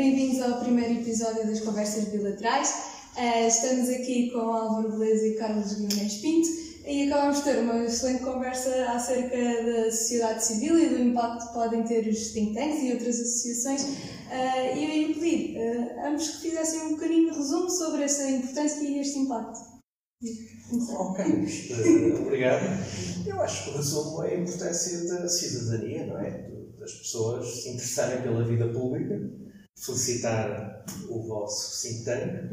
bem-vindos ao primeiro episódio das Conversas Bilaterais. Uh, estamos aqui com Álvaro Beleza e Carlos Guimarães Pinto e acabamos de ter uma excelente conversa acerca da sociedade civil e do impacto que podem ter os think tanks e outras associações. Uh, e eu ia pedir uh, ambos que fizessem um bocadinho de resumo sobre essa importância e este impacto. Ok, obrigado. Eu acho que o resumo é a importância da cidadania, não é? Das pessoas se interessarem pela vida pública. Felicitar o vosso think tank,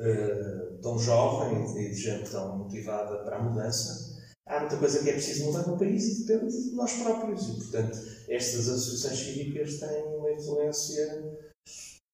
uh, tão jovem e de gente tão motivada para a mudança. Há muita coisa que é preciso mudar no país e depende de nós próprios. E, portanto, estas associações cívicas têm uma influência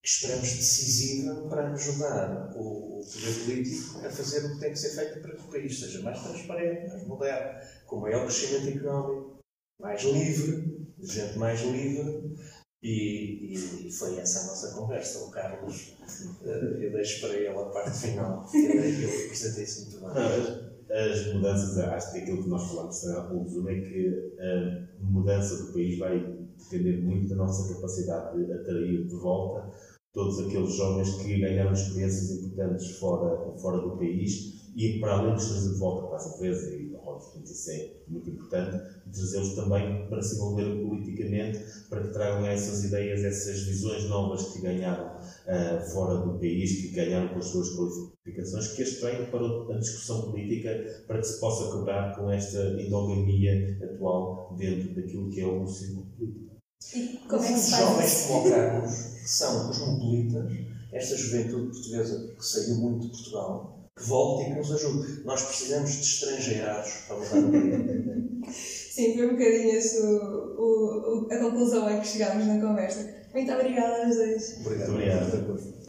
que esperamos decisiva para ajudar o, poder político a fazer o que tem que ser feito para que o país seja mais transparente, mais moderno, com maior crescimento económico, mais livre, gente mais livre. E, e, foi essa a nossa conversa. O Carlos, uh, eu deixo para ele a parte final, ele, ele apresentei-se muito bem. As mudanças, acho que aquilo que nós falamos será o resumo é que a mudança do país vai depender muito da nossa capacidade de atrair de volta todos aqueles jovens que ganharam experiências importantes fora, fora do país e para além de trazer de volta para as empresas e portanto isso é muito importante trazê-los também para se envolver politicamente para que tragam essas ideias, essas visões novas que ganharam uh, fora do país, que ganharam com as suas qualificações, que as tragam para a discussão política para que se possa quebrar com esta endogamia atual dentro daquilo que é o círculo político. E como é que Os se faz jovens isso? que são os mobilitas, esta juventude portuguesa que saiu muito de Portugal, que volte e que nos ajude. Nós precisamos de estrangeirados para mudar o país. Sim, foi um bocadinho esse o, o, a conclusão a que chegámos na conversa. Muito obrigada aos dois. Obrigado. Obrigado.